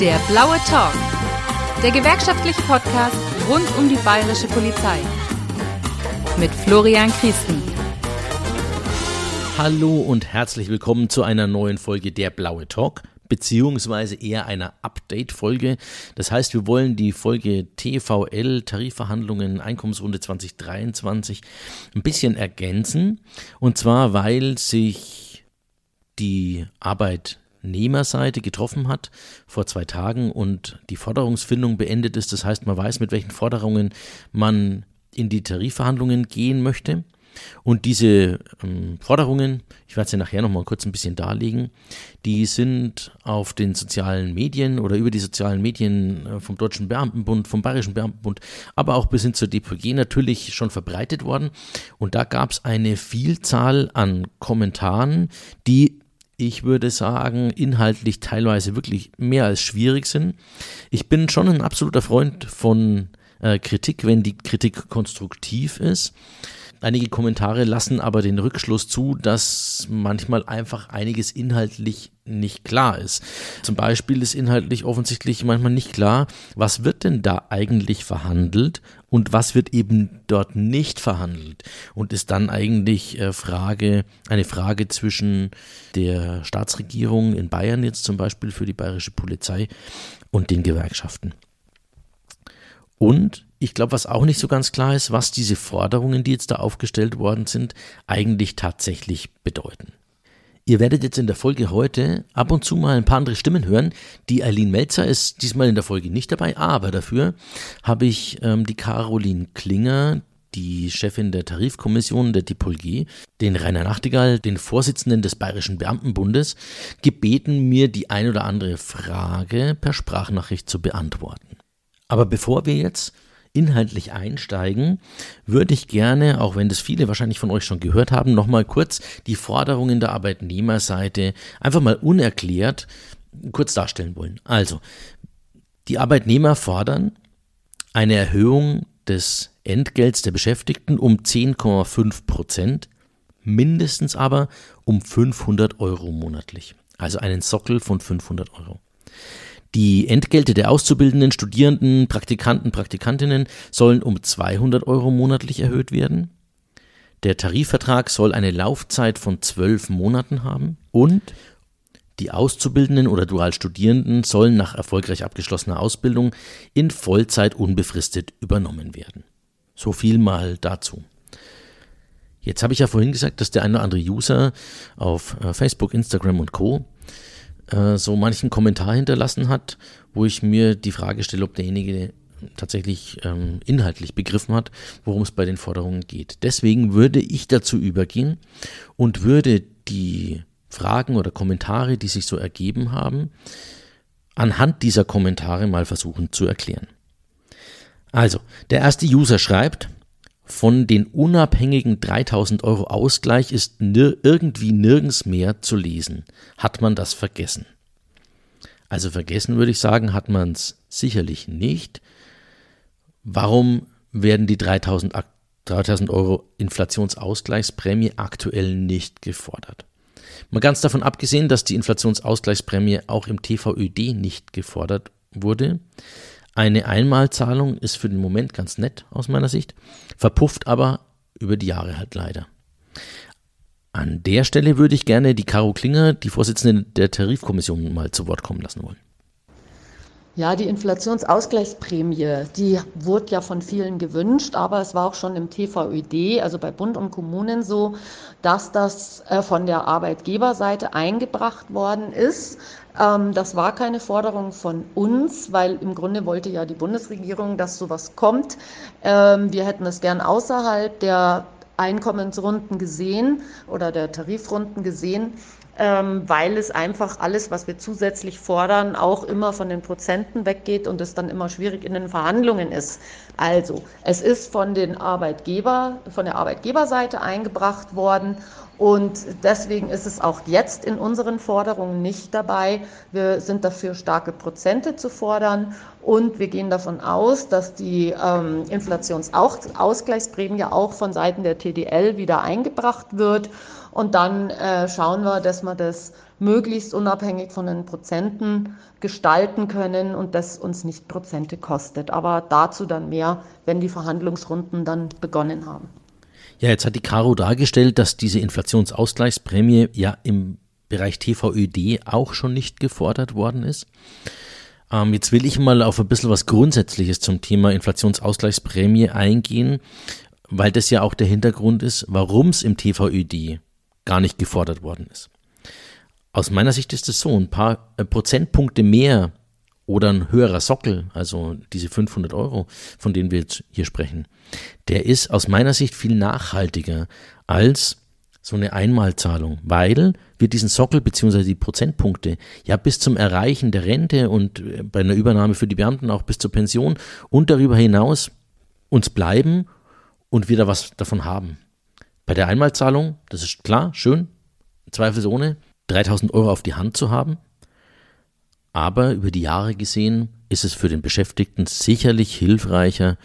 Der blaue Talk. Der gewerkschaftliche Podcast rund um die bayerische Polizei. Mit Florian Christen. Hallo und herzlich willkommen zu einer neuen Folge Der blaue Talk beziehungsweise eher einer Update-Folge. Das heißt, wir wollen die Folge TVL, Tarifverhandlungen, Einkommensrunde 2023, ein bisschen ergänzen. Und zwar, weil sich die Arbeit Arbeitnehmerseite getroffen hat vor zwei Tagen und die Forderungsfindung beendet ist. Das heißt, man weiß, mit welchen Forderungen man in die Tarifverhandlungen gehen möchte. Und diese ähm, Forderungen, ich werde sie nachher nochmal kurz ein bisschen darlegen, die sind auf den sozialen Medien oder über die sozialen Medien äh, vom Deutschen Beamtenbund, vom Bayerischen Beamtenbund, aber auch bis hin zur DPG natürlich schon verbreitet worden. Und da gab es eine Vielzahl an Kommentaren, die ich würde sagen, inhaltlich teilweise wirklich mehr als schwierig sind. Ich bin schon ein absoluter Freund von äh, Kritik, wenn die Kritik konstruktiv ist. Einige Kommentare lassen aber den Rückschluss zu, dass manchmal einfach einiges inhaltlich nicht klar ist. Zum Beispiel ist inhaltlich offensichtlich manchmal nicht klar, was wird denn da eigentlich verhandelt und was wird eben dort nicht verhandelt und ist dann eigentlich äh, Frage, eine Frage zwischen der Staatsregierung in Bayern jetzt zum Beispiel für die bayerische Polizei und den Gewerkschaften. Und ich glaube, was auch nicht so ganz klar ist, was diese Forderungen, die jetzt da aufgestellt worden sind, eigentlich tatsächlich bedeuten. Ihr werdet jetzt in der Folge heute ab und zu mal ein paar andere Stimmen hören. Die Eileen Melzer ist diesmal in der Folge nicht dabei, aber dafür habe ich ähm, die Caroline Klinger, die Chefin der Tarifkommission der DIPOLG, den Rainer Nachtigall, den Vorsitzenden des Bayerischen Beamtenbundes, gebeten, mir die ein oder andere Frage per Sprachnachricht zu beantworten. Aber bevor wir jetzt inhaltlich einsteigen, würde ich gerne, auch wenn das viele wahrscheinlich von euch schon gehört haben, nochmal kurz die Forderungen der Arbeitnehmerseite einfach mal unerklärt kurz darstellen wollen. Also, die Arbeitnehmer fordern eine Erhöhung des Entgelts der Beschäftigten um 10,5 Prozent, mindestens aber um 500 Euro monatlich. Also einen Sockel von 500 Euro. Die Entgelte der Auszubildenden, Studierenden, Praktikanten, Praktikantinnen sollen um 200 Euro monatlich erhöht werden. Der Tarifvertrag soll eine Laufzeit von zwölf Monaten haben und die Auszubildenden oder Dualstudierenden sollen nach erfolgreich abgeschlossener Ausbildung in Vollzeit unbefristet übernommen werden. So viel mal dazu. Jetzt habe ich ja vorhin gesagt, dass der eine oder andere User auf äh, Facebook, Instagram und Co äh, so manchen Kommentar hinterlassen hat, wo ich mir die Frage stelle, ob derjenige tatsächlich ähm, inhaltlich begriffen hat, worum es bei den Forderungen geht. Deswegen würde ich dazu übergehen und würde die Fragen oder Kommentare, die sich so ergeben haben, anhand dieser Kommentare mal versuchen zu erklären. Also, der erste User schreibt, von den unabhängigen 3000 Euro Ausgleich ist nir irgendwie nirgends mehr zu lesen. Hat man das vergessen? Also vergessen würde ich sagen, hat man es sicherlich nicht. Warum werden die 3000, 3000 Euro Inflationsausgleichsprämie aktuell nicht gefordert? Mal ganz davon abgesehen, dass die Inflationsausgleichsprämie auch im TVÖD nicht gefordert wurde. Eine Einmalzahlung ist für den Moment ganz nett aus meiner Sicht, verpufft aber über die Jahre halt leider. An der Stelle würde ich gerne die Caro Klinger, die Vorsitzende der Tarifkommission, mal zu Wort kommen lassen wollen. Ja, die Inflationsausgleichsprämie, die wurde ja von vielen gewünscht, aber es war auch schon im TVÖD, also bei Bund und Kommunen so, dass das äh, von der Arbeitgeberseite eingebracht worden ist. Ähm, das war keine Forderung von uns, weil im Grunde wollte ja die Bundesregierung, dass sowas kommt. Ähm, wir hätten es gern außerhalb der Einkommensrunden gesehen oder der Tarifrunden gesehen weil es einfach alles, was wir zusätzlich fordern, auch immer von den Prozenten weggeht und es dann immer schwierig in den Verhandlungen ist. Also, es ist von den Arbeitgeber, von der Arbeitgeberseite eingebracht worden und deswegen ist es auch jetzt in unseren Forderungen nicht dabei. Wir sind dafür, starke Prozente zu fordern und wir gehen davon aus, dass die ähm, Inflationsausgleichsprämie auch von Seiten der TDL wieder eingebracht wird Und dann äh, schauen wir, dass wir das möglichst unabhängig von den Prozenten gestalten können und das uns nicht Prozente kostet. Aber dazu dann mehr, wenn die Verhandlungsrunden dann begonnen haben. Ja, jetzt hat die Caro dargestellt, dass diese Inflationsausgleichsprämie ja im Bereich TVÖD auch schon nicht gefordert worden ist. Ähm, jetzt will ich mal auf ein bisschen was Grundsätzliches zum Thema Inflationsausgleichsprämie eingehen, weil das ja auch der Hintergrund ist, warum es im TVÖD gar nicht gefordert worden ist. Aus meiner Sicht ist es so, ein paar äh, Prozentpunkte mehr oder ein höherer Sockel, also diese 500 Euro, von denen wir jetzt hier sprechen, der ist aus meiner Sicht viel nachhaltiger als so eine Einmalzahlung, weil wir diesen Sockel bzw. die Prozentpunkte ja bis zum Erreichen der Rente und äh, bei einer Übernahme für die Beamten auch bis zur Pension und darüber hinaus uns bleiben und wieder was davon haben. Bei der Einmalzahlung, das ist klar, schön, zweifelsohne, 3000 Euro auf die Hand zu haben, aber über die Jahre gesehen ist es für den Beschäftigten sicherlich hilfreicher,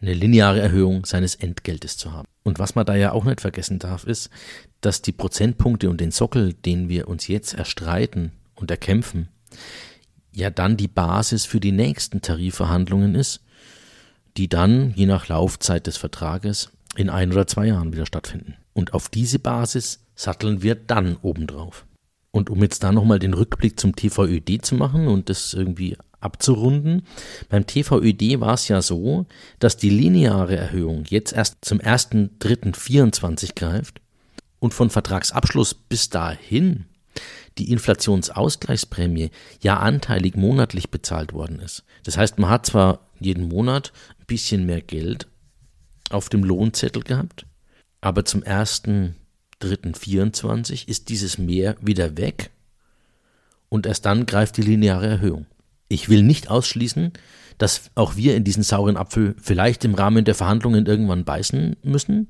eine lineare Erhöhung seines Entgeltes zu haben. Und was man da ja auch nicht vergessen darf, ist, dass die Prozentpunkte und den Sockel, den wir uns jetzt erstreiten und erkämpfen, ja dann die Basis für die nächsten Tarifverhandlungen ist, die dann, je nach Laufzeit des Vertrages, in ein oder zwei Jahren wieder stattfinden. Und auf diese Basis satteln wir dann obendrauf. Und um jetzt da nochmal den Rückblick zum TVÖD zu machen und das irgendwie abzurunden. Beim TVÖD war es ja so, dass die lineare Erhöhung jetzt erst zum 1.3.24 greift und von Vertragsabschluss bis dahin die Inflationsausgleichsprämie ja anteilig monatlich bezahlt worden ist. Das heißt, man hat zwar jeden Monat ein bisschen mehr Geld auf dem Lohnzettel gehabt, aber zum 1.3.24 ist dieses Mehr wieder weg und erst dann greift die lineare Erhöhung. Ich will nicht ausschließen, dass auch wir in diesen sauren Apfel vielleicht im Rahmen der Verhandlungen irgendwann beißen müssen,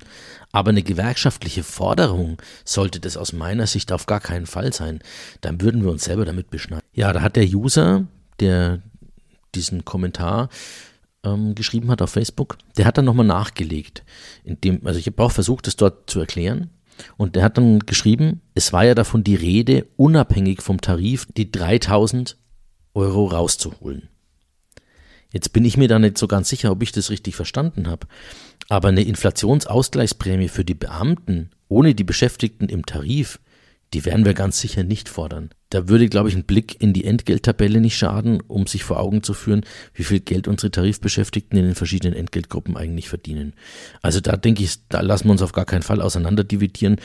aber eine gewerkschaftliche Forderung sollte das aus meiner Sicht auf gar keinen Fall sein. Dann würden wir uns selber damit beschneiden. Ja, da hat der User, der diesen Kommentar ähm, geschrieben hat auf Facebook, der hat dann nochmal nachgelegt. Dem, also ich habe auch versucht, das dort zu erklären. Und der hat dann geschrieben, es war ja davon die Rede, unabhängig vom Tarif die 3000 Euro rauszuholen. Jetzt bin ich mir da nicht so ganz sicher, ob ich das richtig verstanden habe. Aber eine Inflationsausgleichsprämie für die Beamten ohne die Beschäftigten im Tarif, die werden wir ganz sicher nicht fordern. Da würde, glaube ich, ein Blick in die Entgelttabelle nicht schaden, um sich vor Augen zu führen, wie viel Geld unsere Tarifbeschäftigten in den verschiedenen Entgeltgruppen eigentlich verdienen. Also da denke ich, da lassen wir uns auf gar keinen Fall auseinanderdividieren,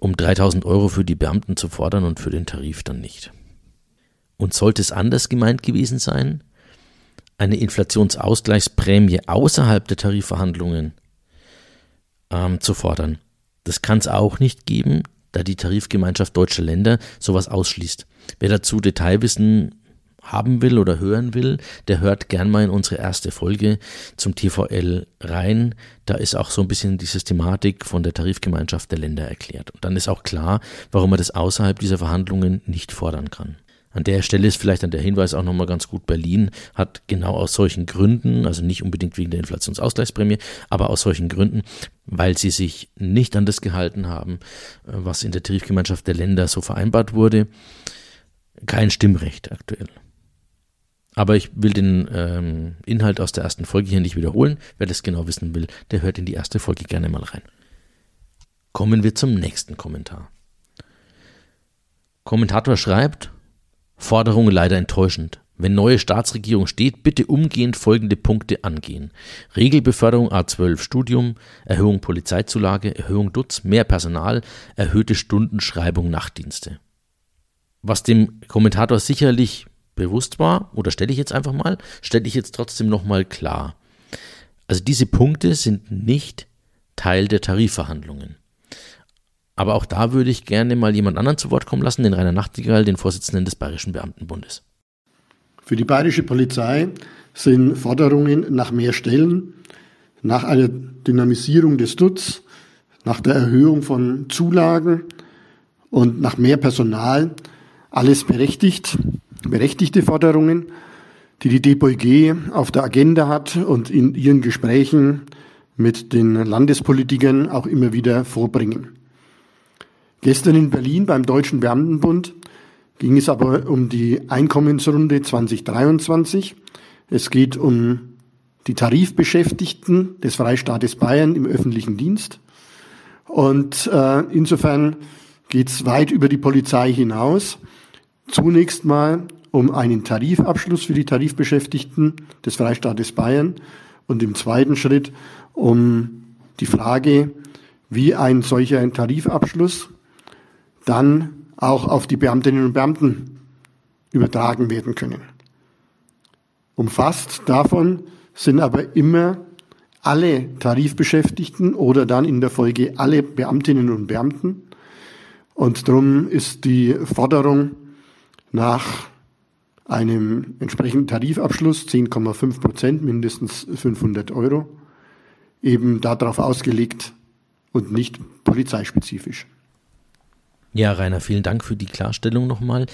um 3000 Euro für die Beamten zu fordern und für den Tarif dann nicht. Und sollte es anders gemeint gewesen sein, eine Inflationsausgleichsprämie außerhalb der Tarifverhandlungen ähm, zu fordern. Das kann es auch nicht geben, da die Tarifgemeinschaft deutscher Länder sowas ausschließt. Wer dazu Detailwissen haben will oder hören will, der hört gern mal in unsere erste Folge zum TVL rein. Da ist auch so ein bisschen die Systematik von der Tarifgemeinschaft der Länder erklärt. Und dann ist auch klar, warum man das außerhalb dieser Verhandlungen nicht fordern kann. An der Stelle ist vielleicht an der Hinweis auch nochmal ganz gut, Berlin hat genau aus solchen Gründen, also nicht unbedingt wegen der Inflationsausgleichsprämie, aber aus solchen Gründen, weil sie sich nicht an das gehalten haben, was in der Tarifgemeinschaft der Länder so vereinbart wurde, kein Stimmrecht aktuell. Aber ich will den ähm, Inhalt aus der ersten Folge hier nicht wiederholen. Wer das genau wissen will, der hört in die erste Folge gerne mal rein. Kommen wir zum nächsten Kommentar. Kommentator schreibt, Forderung leider enttäuschend. Wenn neue Staatsregierung steht, bitte umgehend folgende Punkte angehen. Regelbeförderung A12 Studium, Erhöhung Polizeizulage, Erhöhung Dutz, mehr Personal, erhöhte Stundenschreibung Nachtdienste. Was dem Kommentator sicherlich bewusst war, oder stelle ich jetzt einfach mal, stelle ich jetzt trotzdem nochmal klar. Also diese Punkte sind nicht Teil der Tarifverhandlungen. Aber auch da würde ich gerne mal jemand anderen zu Wort kommen lassen, den Rainer Nachtigall, den Vorsitzenden des Bayerischen Beamtenbundes. Für die bayerische Polizei sind Forderungen nach mehr Stellen, nach einer Dynamisierung des Dutz, nach der Erhöhung von Zulagen und nach mehr Personal alles berechtigt, berechtigte Forderungen, die die DPG auf der Agenda hat und in ihren Gesprächen mit den Landespolitikern auch immer wieder vorbringen. Gestern in Berlin beim Deutschen Beamtenbund ging es aber um die Einkommensrunde 2023. Es geht um die Tarifbeschäftigten des Freistaates Bayern im öffentlichen Dienst. Und äh, insofern geht es weit über die Polizei hinaus. Zunächst mal um einen Tarifabschluss für die Tarifbeschäftigten des Freistaates Bayern und im zweiten Schritt um die Frage, wie ein solcher Tarifabschluss dann auch auf die Beamtinnen und Beamten übertragen werden können. Umfasst davon sind aber immer alle Tarifbeschäftigten oder dann in der Folge alle Beamtinnen und Beamten. Und darum ist die Forderung nach einem entsprechenden Tarifabschluss 10,5 Prozent, mindestens 500 Euro, eben darauf ausgelegt und nicht polizeispezifisch. Ja, Rainer, vielen Dank für die Klarstellung nochmal.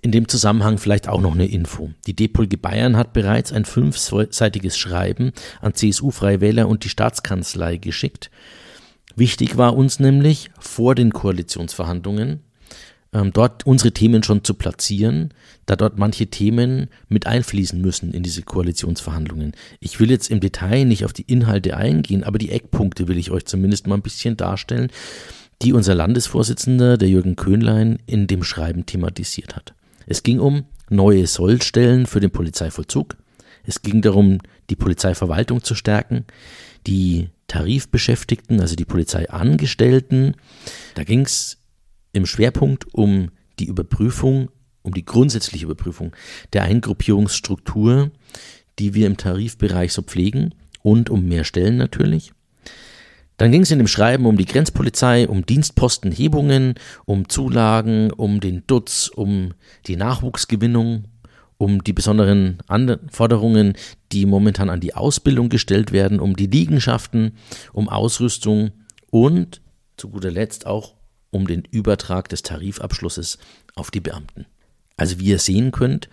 In dem Zusammenhang vielleicht auch noch eine Info. Die Depolge Bayern hat bereits ein fünfseitiges Schreiben an CSU-Freie Wähler und die Staatskanzlei geschickt. Wichtig war uns nämlich vor den Koalitionsverhandlungen ähm, dort unsere Themen schon zu platzieren, da dort manche Themen mit einfließen müssen in diese Koalitionsverhandlungen. Ich will jetzt im Detail nicht auf die Inhalte eingehen, aber die Eckpunkte will ich euch zumindest mal ein bisschen darstellen, die unser Landesvorsitzender, der Jürgen Köhnlein, in dem Schreiben thematisiert hat. Es ging um neue Sollstellen für den Polizeivollzug. Es ging darum, die Polizeiverwaltung zu stärken, die Tarifbeschäftigten, also die Polizeiangestellten. Da ging es im Schwerpunkt um die Überprüfung, um die grundsätzliche Überprüfung der Eingruppierungsstruktur, die wir im Tarifbereich so pflegen und um mehr Stellen natürlich. Dann ging es in dem Schreiben um die Grenzpolizei, um Dienstpostenhebungen, um Zulagen, um den Dutz, um die Nachwuchsgewinnung, um die besonderen Anforderungen, die momentan an die Ausbildung gestellt werden, um die Liegenschaften, um Ausrüstung und zu guter Letzt auch um den Übertrag des Tarifabschlusses auf die Beamten. Also wie ihr sehen könnt,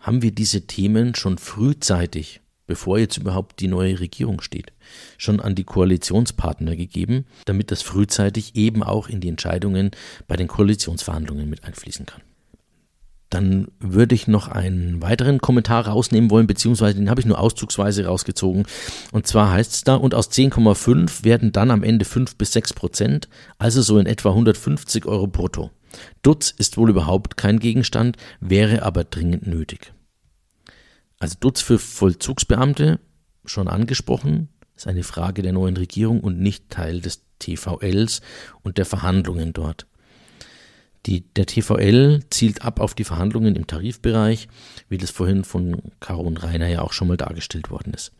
haben wir diese Themen schon frühzeitig, bevor jetzt überhaupt die neue Regierung steht, schon an die Koalitionspartner gegeben, damit das frühzeitig eben auch in die Entscheidungen bei den Koalitionsverhandlungen mit einfließen kann. Dann würde ich noch einen weiteren Kommentar rausnehmen wollen, beziehungsweise den habe ich nur auszugsweise rausgezogen. Und zwar heißt es da, und aus 10,5 werden dann am Ende 5 bis 6 Prozent, also so in etwa 150 Euro brutto. Dutz ist wohl überhaupt kein Gegenstand, wäre aber dringend nötig. Also Dutz für Vollzugsbeamte, schon angesprochen, ist eine Frage der neuen Regierung und nicht Teil des TVLs und der Verhandlungen dort. Die, der TVL zielt ab auf die Verhandlungen im Tarifbereich, wie das vorhin von Caro und Rainer ja auch schon mal dargestellt worden ist.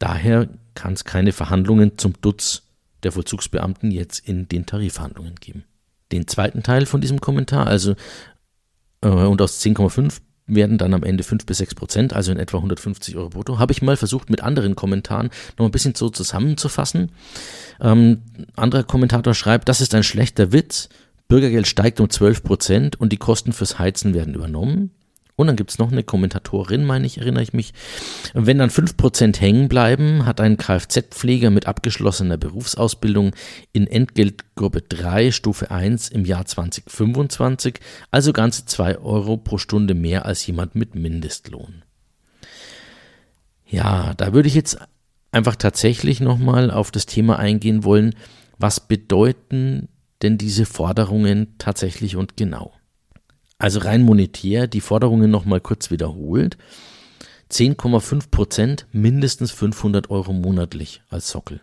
Daher kann es keine Verhandlungen zum Dutz der Vollzugsbeamten jetzt in den Tarifverhandlungen geben. Den zweiten Teil von diesem Kommentar, also äh, und aus 10,5 werden dann am Ende 5 bis 6 Prozent, also in etwa 150 Euro brutto. Habe ich mal versucht, mit anderen Kommentaren noch ein bisschen so zusammenzufassen. Ähm, anderer Kommentator schreibt, das ist ein schlechter Witz. Bürgergeld steigt um 12 Prozent und die Kosten fürs Heizen werden übernommen. Und dann gibt es noch eine Kommentatorin, meine ich, erinnere ich mich. Wenn dann 5% hängen bleiben, hat ein Kfz-Pfleger mit abgeschlossener Berufsausbildung in Entgeltgruppe 3, Stufe 1 im Jahr 2025, also ganze 2 Euro pro Stunde mehr als jemand mit Mindestlohn. Ja, da würde ich jetzt einfach tatsächlich nochmal auf das Thema eingehen wollen, was bedeuten denn diese Forderungen tatsächlich und genau? Also rein monetär, die Forderungen nochmal kurz wiederholt. 10,5 Prozent, mindestens 500 Euro monatlich als Sockel.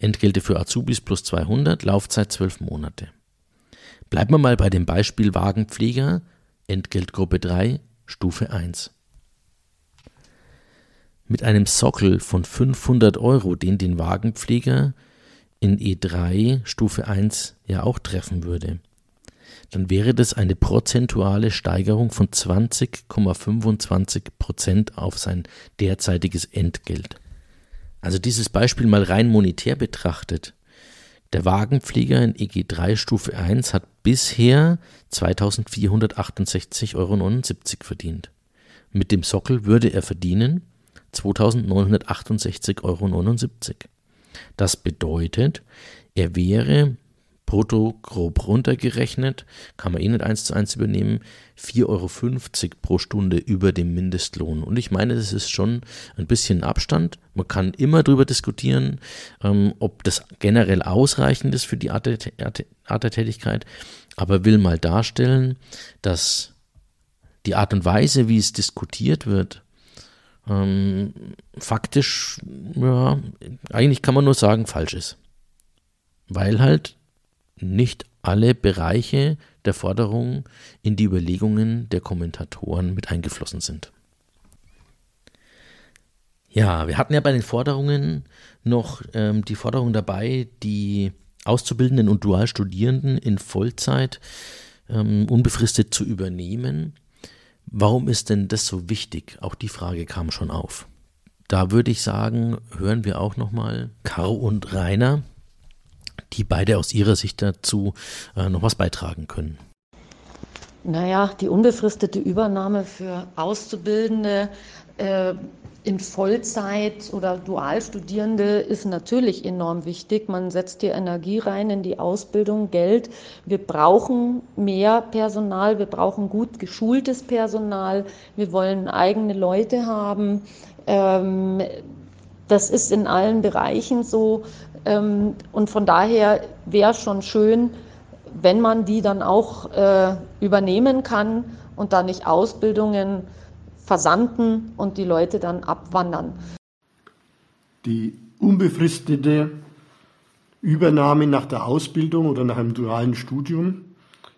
Entgelte für Azubis plus 200, Laufzeit 12 Monate. Bleiben wir mal bei dem Beispiel Wagenpfleger, Entgeltgruppe 3, Stufe 1. Mit einem Sockel von 500 Euro, den den Wagenpfleger in E3 Stufe 1 ja auch treffen würde, dann wäre das eine prozentuale Steigerung von 20,25 Prozent auf sein derzeitiges Entgelt. Also dieses Beispiel mal rein monetär betrachtet. Der Wagenflieger in EG3 Stufe 1 hat bisher 2468,79 Euro verdient. Mit dem Sockel würde er verdienen 2968,79 Euro. Das bedeutet, er wäre brutto grob runtergerechnet, kann man eh nicht eins zu eins übernehmen, 4,50 Euro pro Stunde über dem Mindestlohn. Und ich meine, das ist schon ein bisschen Abstand. Man kann immer darüber diskutieren, ähm, ob das generell ausreichend ist für die Art der, Art der Tätigkeit, aber will mal darstellen, dass die Art und Weise, wie es diskutiert wird, ähm, faktisch, ja, eigentlich kann man nur sagen, falsch ist. Weil halt nicht alle Bereiche der Forderung in die Überlegungen der Kommentatoren mit eingeflossen sind. Ja, wir hatten ja bei den Forderungen noch ähm, die Forderung dabei, die Auszubildenden und Dualstudierenden in Vollzeit ähm, unbefristet zu übernehmen. Warum ist denn das so wichtig? Auch die Frage kam schon auf. Da würde ich sagen, hören wir auch nochmal Karo und Rainer, die beide aus ihrer Sicht dazu äh, noch was beitragen können. Naja, die unbefristete Übernahme für Auszubildende äh, in Vollzeit oder Dualstudierende ist natürlich enorm wichtig. Man setzt hier Energie rein in die Ausbildung, Geld. Wir brauchen mehr Personal, wir brauchen gut geschultes Personal, wir wollen eigene Leute haben. Ähm, das ist in allen Bereichen so. Ähm, und von daher wäre es schon schön, wenn man die dann auch äh, übernehmen kann und da nicht Ausbildungen versanden und die Leute dann abwandern. Die unbefristete Übernahme nach der Ausbildung oder nach einem dualen Studium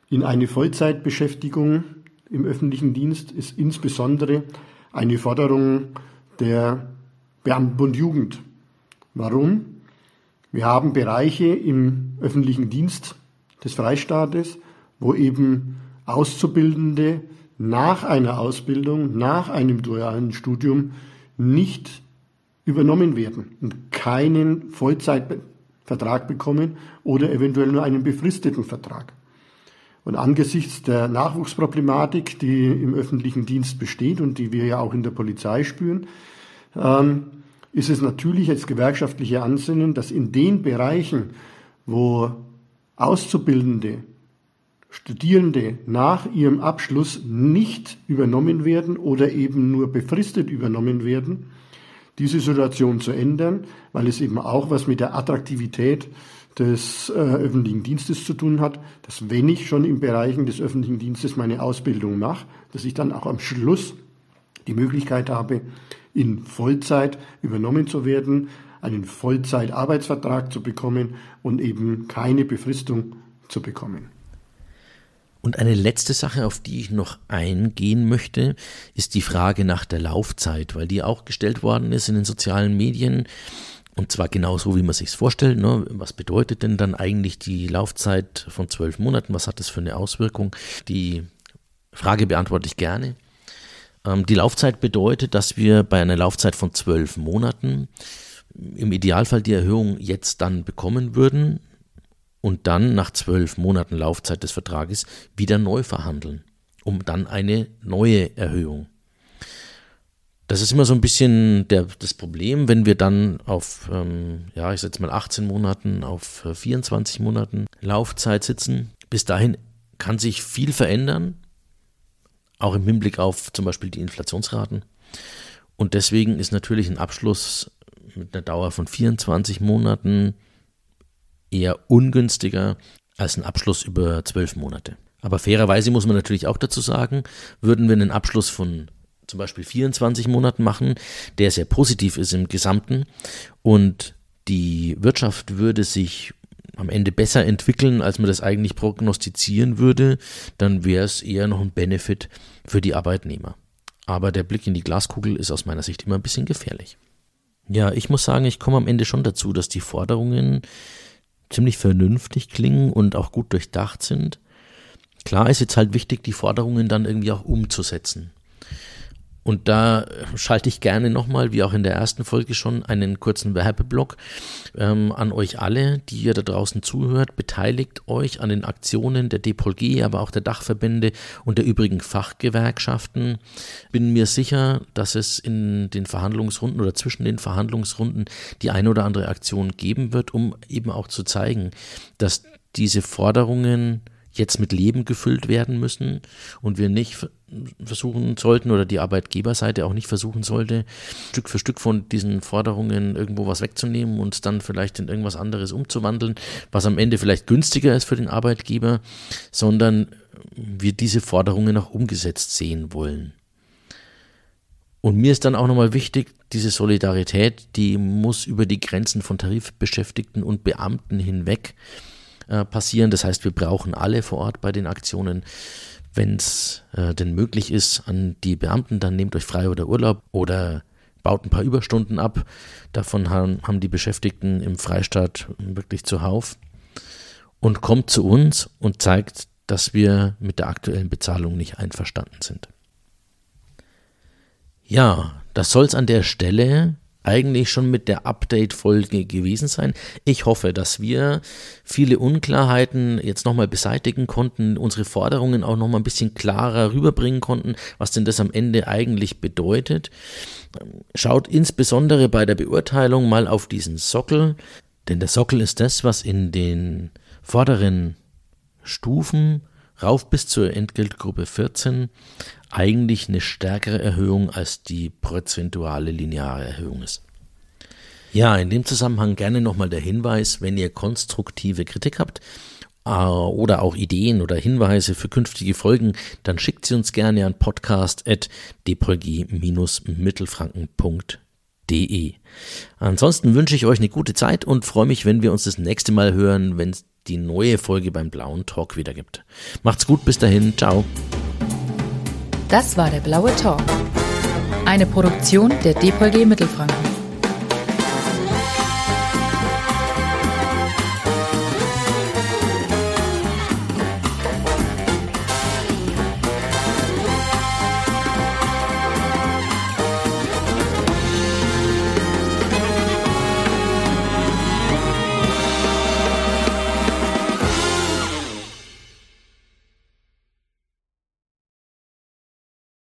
in eine Vollzeitbeschäftigung im öffentlichen Dienst ist insbesondere eine Forderung der Beamtenbund Jugend. Warum? Wir haben Bereiche im öffentlichen Dienst des Freistaates, wo eben Auszubildende nach einer Ausbildung, nach einem dualen Studium nicht übernommen werden und keinen Vollzeitvertrag bekommen oder eventuell nur einen befristeten Vertrag. Und angesichts der Nachwuchsproblematik, die im öffentlichen Dienst besteht und die wir ja auch in der Polizei spüren, ähm, ist es natürlich als gewerkschaftliche Ansinnen, dass in den Bereichen, wo Auszubildende Studierende nach ihrem Abschluss nicht übernommen werden oder eben nur befristet übernommen werden, diese Situation zu ändern, weil es eben auch was mit der Attraktivität des äh, öffentlichen Dienstes zu tun hat, dass wenn ich schon im Bereichen des öffentlichen Dienstes meine Ausbildung mache, dass ich dann auch am Schluss die Möglichkeit habe, in Vollzeit übernommen zu werden, einen Vollzeitarbeitsvertrag zu bekommen und eben keine Befristung zu bekommen. Und eine letzte Sache, auf die ich noch eingehen möchte, ist die Frage nach der Laufzeit, weil die auch gestellt worden ist in den sozialen Medien. Und zwar genau so, wie man sich vorstellt. Ne? Was bedeutet denn dann eigentlich die Laufzeit von zwölf Monaten? Was hat das für eine Auswirkung? Die Frage beantworte ich gerne. Ähm, die Laufzeit bedeutet, dass wir bei einer Laufzeit von zwölf Monaten im Idealfall die Erhöhung jetzt dann bekommen würden und dann nach zwölf Monaten Laufzeit des Vertrages wieder neu verhandeln, um dann eine neue Erhöhung. Das ist immer so ein bisschen der, das Problem, wenn wir dann auf, ähm, ja, ich setze mal 18 Monaten, auf 24 Monaten Laufzeit sitzen. Bis dahin kann sich viel verändern, auch im Hinblick auf zum Beispiel die Inflationsraten. Und deswegen ist natürlich ein Abschluss mit einer Dauer von 24 Monaten eher ungünstiger als ein Abschluss über zwölf Monate. Aber fairerweise muss man natürlich auch dazu sagen, würden wir einen Abschluss von zum Beispiel 24 Monaten machen, der sehr positiv ist im Gesamten und die Wirtschaft würde sich am Ende besser entwickeln, als man das eigentlich prognostizieren würde, dann wäre es eher noch ein Benefit für die Arbeitnehmer. Aber der Blick in die Glaskugel ist aus meiner Sicht immer ein bisschen gefährlich. Ja, ich muss sagen, ich komme am Ende schon dazu, dass die Forderungen ziemlich vernünftig klingen und auch gut durchdacht sind. Klar ist jetzt halt wichtig, die Forderungen dann irgendwie auch umzusetzen. Und da schalte ich gerne nochmal, wie auch in der ersten Folge schon, einen kurzen Werbeblock ähm, an euch alle, die ihr da draußen zuhört. Beteiligt euch an den Aktionen der DPOLG, aber auch der Dachverbände und der übrigen Fachgewerkschaften. Bin mir sicher, dass es in den Verhandlungsrunden oder zwischen den Verhandlungsrunden die eine oder andere Aktion geben wird, um eben auch zu zeigen, dass diese Forderungen jetzt mit Leben gefüllt werden müssen und wir nicht versuchen sollten oder die Arbeitgeberseite auch nicht versuchen sollte, Stück für Stück von diesen Forderungen irgendwo was wegzunehmen und dann vielleicht in irgendwas anderes umzuwandeln, was am Ende vielleicht günstiger ist für den Arbeitgeber, sondern wir diese Forderungen auch umgesetzt sehen wollen. Und mir ist dann auch nochmal wichtig, diese Solidarität, die muss über die Grenzen von Tarifbeschäftigten und Beamten hinweg äh, passieren. Das heißt, wir brauchen alle vor Ort bei den Aktionen. Wenn es äh, denn möglich ist, an die Beamten, dann nehmt euch frei oder Urlaub oder baut ein paar Überstunden ab. Davon haben, haben die Beschäftigten im Freistaat wirklich zuhauf. Und kommt zu uns und zeigt, dass wir mit der aktuellen Bezahlung nicht einverstanden sind. Ja, das soll es an der Stelle eigentlich schon mit der Update-Folge gewesen sein. Ich hoffe, dass wir viele Unklarheiten jetzt nochmal beseitigen konnten, unsere Forderungen auch nochmal ein bisschen klarer rüberbringen konnten, was denn das am Ende eigentlich bedeutet. Schaut insbesondere bei der Beurteilung mal auf diesen Sockel, denn der Sockel ist das, was in den vorderen Stufen rauf bis zur Entgeltgruppe 14 eigentlich eine stärkere Erhöhung als die prozentuale lineare Erhöhung ist. Ja, in dem Zusammenhang gerne nochmal der Hinweis, wenn ihr konstruktive Kritik habt äh, oder auch Ideen oder Hinweise für künftige Folgen, dann schickt sie uns gerne an podcast.dpg-mittelfranken.de. Ansonsten wünsche ich euch eine gute Zeit und freue mich, wenn wir uns das nächste Mal hören, wenn es die neue Folge beim Blauen Talk wieder gibt. Macht's gut, bis dahin, ciao. Das war der Blaue Talk, eine Produktion der DPG Mittelfranken.